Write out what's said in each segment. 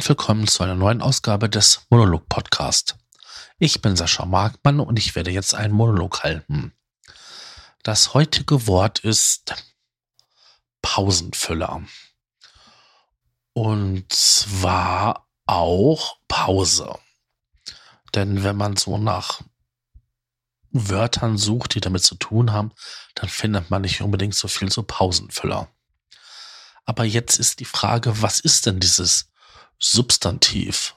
und willkommen zu einer neuen Ausgabe des Monolog Podcast. Ich bin Sascha Markmann und ich werde jetzt einen Monolog halten. Das heutige Wort ist Pausenfüller. Und zwar auch Pause. Denn wenn man so nach Wörtern sucht, die damit zu tun haben, dann findet man nicht unbedingt so viel zu Pausenfüller. Aber jetzt ist die Frage, was ist denn dieses Substantiv,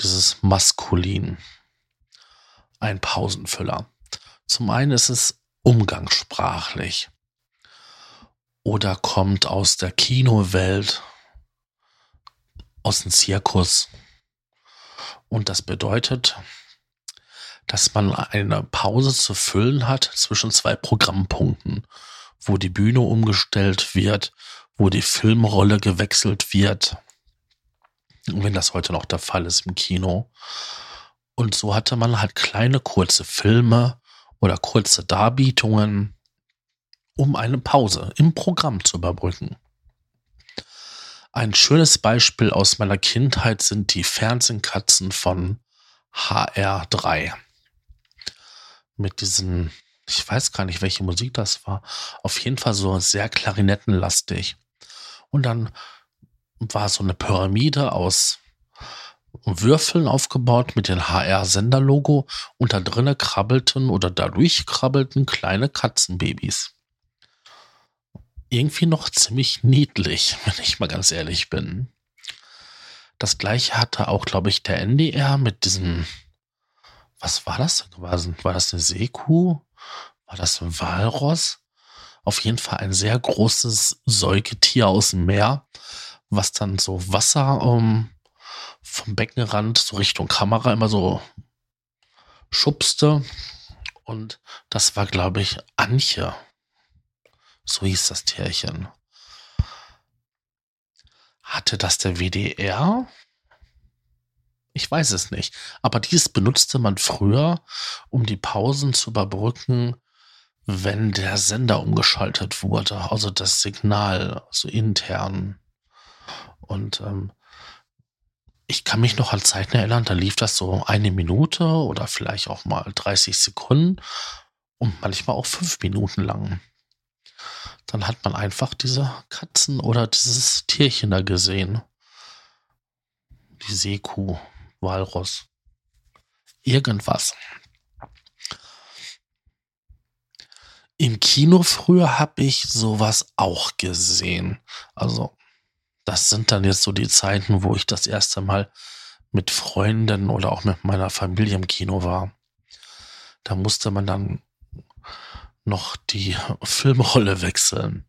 dieses Maskulin? Ein Pausenfüller. Zum einen ist es umgangssprachlich oder kommt aus der Kinowelt, aus dem Zirkus. Und das bedeutet, dass man eine Pause zu füllen hat zwischen zwei Programmpunkten, wo die Bühne umgestellt wird, wo die Filmrolle gewechselt wird. Wenn das heute noch der Fall ist im Kino. Und so hatte man halt kleine kurze Filme oder kurze Darbietungen, um eine Pause im Programm zu überbrücken. Ein schönes Beispiel aus meiner Kindheit sind die Fernsehkatzen von HR3. Mit diesen, ich weiß gar nicht, welche Musik das war, auf jeden Fall so sehr klarinettenlastig. Und dann war so eine Pyramide aus Würfeln aufgebaut mit dem HR-Sender-Logo und da drinnen krabbelten oder dadurch krabbelten kleine Katzenbabys. Irgendwie noch ziemlich niedlich, wenn ich mal ganz ehrlich bin. Das gleiche hatte auch, glaube ich, der NDR mit diesem, was war das? War das eine Seekuh? War das ein Walross? auf jeden Fall ein sehr großes Säugetier aus dem Meer, was dann so Wasser um, vom Beckenrand so Richtung Kamera immer so schubste. Und das war, glaube ich, Antje. So hieß das Tierchen. Hatte das der WDR? Ich weiß es nicht. Aber dies benutzte man früher, um die Pausen zu überbrücken wenn der Sender umgeschaltet wurde, also das Signal, so intern. Und ähm, ich kann mich noch an Zeiten erinnern, da lief das so eine Minute oder vielleicht auch mal 30 Sekunden und manchmal auch fünf Minuten lang. Dann hat man einfach diese Katzen oder dieses Tierchen da gesehen. Die Seekuh, Walross. Irgendwas. Im Kino früher habe ich sowas auch gesehen. Also, das sind dann jetzt so die Zeiten, wo ich das erste Mal mit Freunden oder auch mit meiner Familie im Kino war. Da musste man dann noch die Filmrolle wechseln.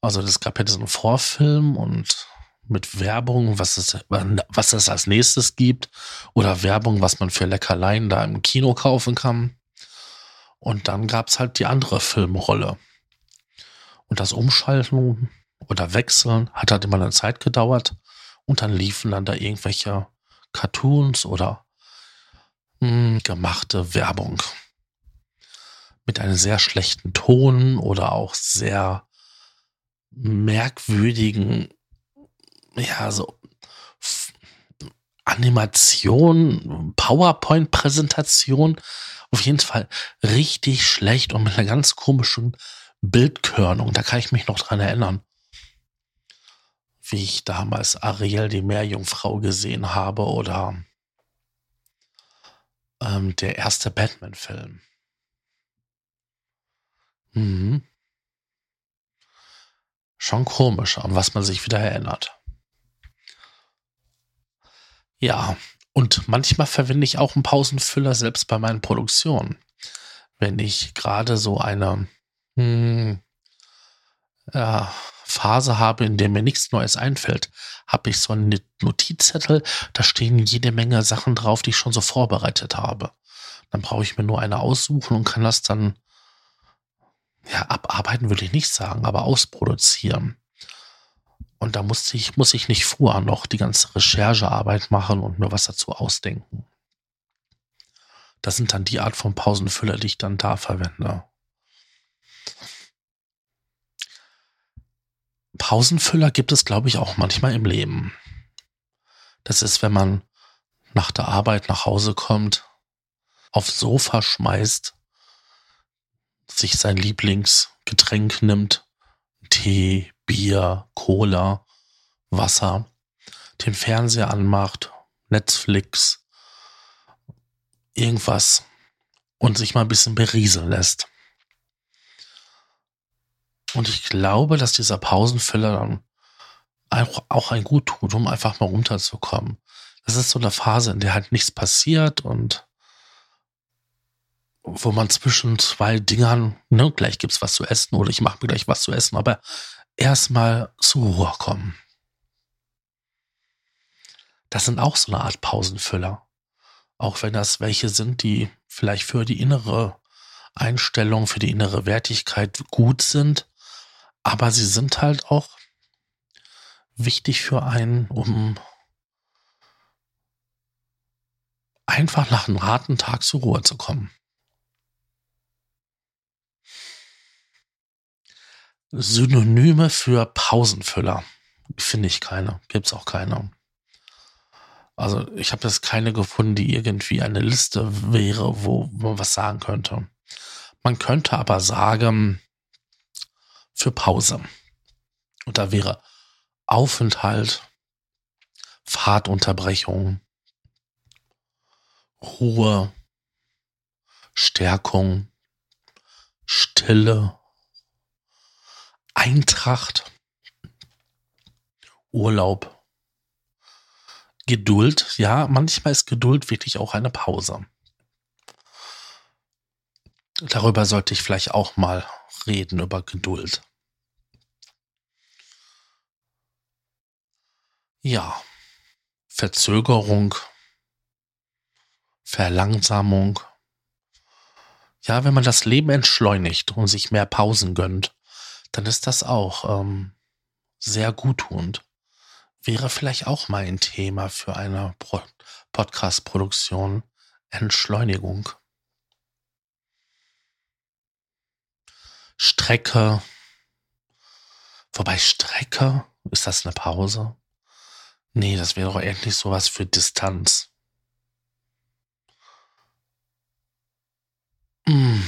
Also es gab ja diesen Vorfilm und mit Werbung, was es, was es als nächstes gibt, oder Werbung, was man für Leckerleien da im Kino kaufen kann. Und dann gab's halt die andere Filmrolle. Und das Umschalten oder Wechseln hat halt immer eine Zeit gedauert. Und dann liefen dann da irgendwelche Cartoons oder mh, hm, gemachte Werbung. Mit einem sehr schlechten Ton oder auch sehr merkwürdigen, ja, so Animation, PowerPoint-Präsentation auf jeden Fall richtig schlecht und mit einer ganz komischen Bildkörnung. Da kann ich mich noch dran erinnern, wie ich damals Ariel die Meerjungfrau gesehen habe oder ähm, der erste Batman-Film. Mhm. Schon komisch, an was man sich wieder erinnert. Ja, und manchmal verwende ich auch einen Pausenfüller selbst bei meinen Produktionen. Wenn ich gerade so eine hm, ja, Phase habe, in der mir nichts Neues einfällt, habe ich so einen Notizzettel, da stehen jede Menge Sachen drauf, die ich schon so vorbereitet habe. Dann brauche ich mir nur eine aussuchen und kann das dann ja, abarbeiten würde ich nicht sagen, aber ausproduzieren. Und da musste ich, muss ich nicht vorher noch die ganze Recherchearbeit machen und mir was dazu ausdenken. Das sind dann die Art von Pausenfüller, die ich dann da verwende. Pausenfüller gibt es, glaube ich, auch manchmal im Leben. Das ist, wenn man nach der Arbeit nach Hause kommt, aufs Sofa schmeißt, sich sein Lieblingsgetränk nimmt, Tee, Bier, Cola, Wasser, den Fernseher anmacht, Netflix, irgendwas und sich mal ein bisschen berieseln lässt. Und ich glaube, dass dieser Pausenfüller dann auch, auch ein gut tut, um einfach mal runterzukommen. Das ist so eine Phase, in der halt nichts passiert und wo man zwischen zwei Dingern, ne, gleich gibt's was zu essen oder ich mache mir gleich was zu essen, aber erstmal zur Ruhe kommen. Das sind auch so eine Art Pausenfüller. Auch wenn das welche sind, die vielleicht für die innere Einstellung, für die innere Wertigkeit gut sind, aber sie sind halt auch wichtig für einen, um einfach nach einem harten Tag zur Ruhe zu kommen. Synonyme für Pausenfüller finde ich keine. Gibt es auch keine. Also ich habe jetzt keine gefunden, die irgendwie eine Liste wäre, wo man was sagen könnte. Man könnte aber sagen, für Pause. Und da wäre Aufenthalt, Fahrtunterbrechung, Ruhe, Stärkung, Stille, Eintracht, Urlaub, Geduld. Ja, manchmal ist Geduld wirklich auch eine Pause. Darüber sollte ich vielleicht auch mal reden, über Geduld. Ja, Verzögerung, Verlangsamung. Ja, wenn man das Leben entschleunigt und sich mehr Pausen gönnt, dann ist das auch ähm, sehr guttunend. Wäre vielleicht auch mal ein Thema für eine Pro Podcast-Produktion. Entschleunigung. Strecke. Wobei Strecke, ist das eine Pause? Nee, das wäre doch eigentlich sowas für Distanz. Hm.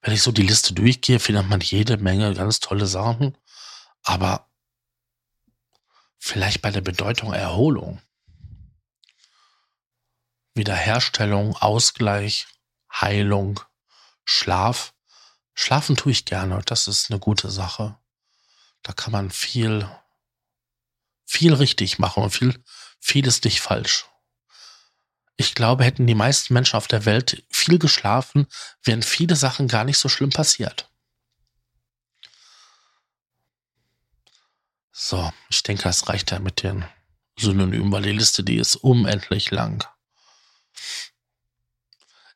Wenn ich so die Liste durchgehe, findet man jede Menge ganz tolle Sachen. Aber vielleicht bei der Bedeutung Erholung. Wiederherstellung, Ausgleich, Heilung, Schlaf. Schlafen tue ich gerne. Das ist eine gute Sache. Da kann man viel, viel richtig machen und viel, vieles nicht falsch. Ich glaube, hätten die meisten Menschen auf der Welt viel geschlafen, wären viele Sachen gar nicht so schlimm passiert. So, ich denke, das reicht ja mit den Synonymen, weil die Liste, die ist unendlich lang.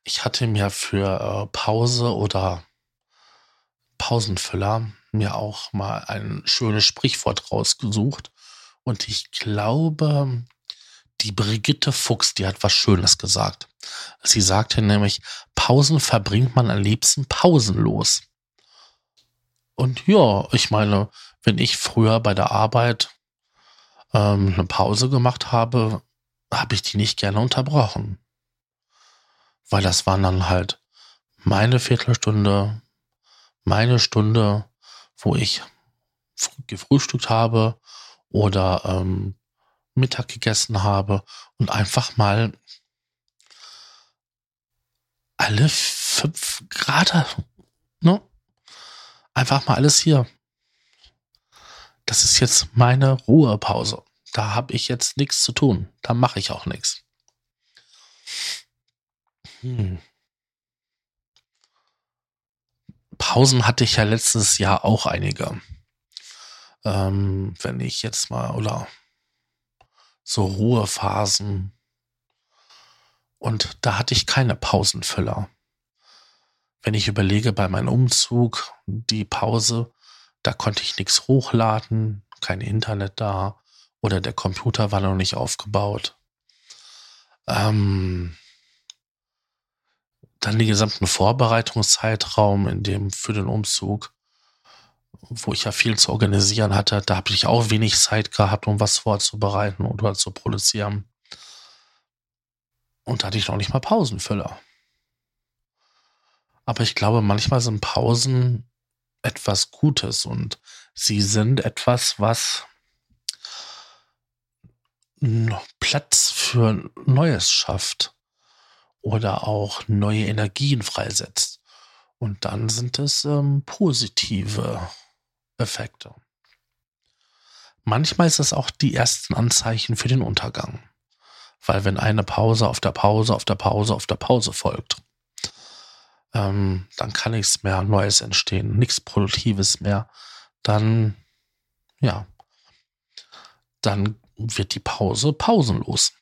Ich hatte mir für äh, Pause oder Pausenfüller mir auch mal ein schönes Sprichwort rausgesucht. Und ich glaube, die Brigitte Fuchs, die hat was Schönes gesagt. Sie sagte nämlich, Pausen verbringt man am liebsten pausenlos. Und ja, ich meine, wenn ich früher bei der Arbeit ähm, eine Pause gemacht habe, habe ich die nicht gerne unterbrochen. Weil das waren dann halt meine Viertelstunde, meine Stunde, wo ich gefrühstückt habe oder ähm, Mittag gegessen habe und einfach mal alle fünf Grad, ne? Einfach mal alles hier das ist jetzt meine Ruhepause. Da habe ich jetzt nichts zu tun. Da mache ich auch nichts. Hm. Pausen hatte ich ja letztes Jahr auch einige. Ähm, wenn ich jetzt mal, oder so Ruhephasen. Und da hatte ich keine Pausenfüller. Wenn ich überlege, bei meinem Umzug, die Pause, da konnte ich nichts hochladen, kein Internet da oder der Computer war noch nicht aufgebaut. Ähm, dann den gesamten Vorbereitungszeitraum in dem für den Umzug wo ich ja viel zu organisieren hatte, da habe ich auch wenig Zeit gehabt, um was vorzubereiten oder zu produzieren. Und da hatte ich noch nicht mal Pausenfüller. Aber ich glaube, manchmal sind Pausen etwas Gutes und sie sind etwas, was Platz für Neues schafft oder auch neue Energien freisetzt. Und dann sind es ähm, positive Effekte. Manchmal ist es auch die ersten Anzeichen für den Untergang. Weil wenn eine Pause auf der Pause, auf der Pause, auf der Pause folgt, ähm, dann kann nichts mehr Neues entstehen, nichts Produktives mehr. Dann, ja, dann wird die Pause pausenlos.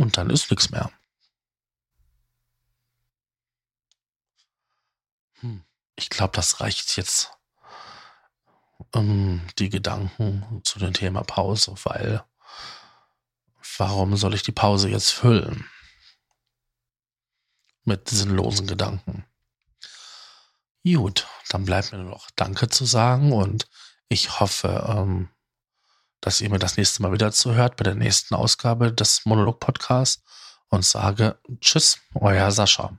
Und dann ist nichts mehr. Hm. Ich glaube, das reicht jetzt um, die Gedanken zu dem Thema Pause, weil warum soll ich die Pause jetzt füllen? Mit sinnlosen Gedanken. Gut, dann bleibt mir nur noch Danke zu sagen und ich hoffe, ähm, dass ihr mir das nächste Mal wieder zuhört bei der nächsten Ausgabe des Monolog-Podcasts und sage Tschüss, euer Sascha.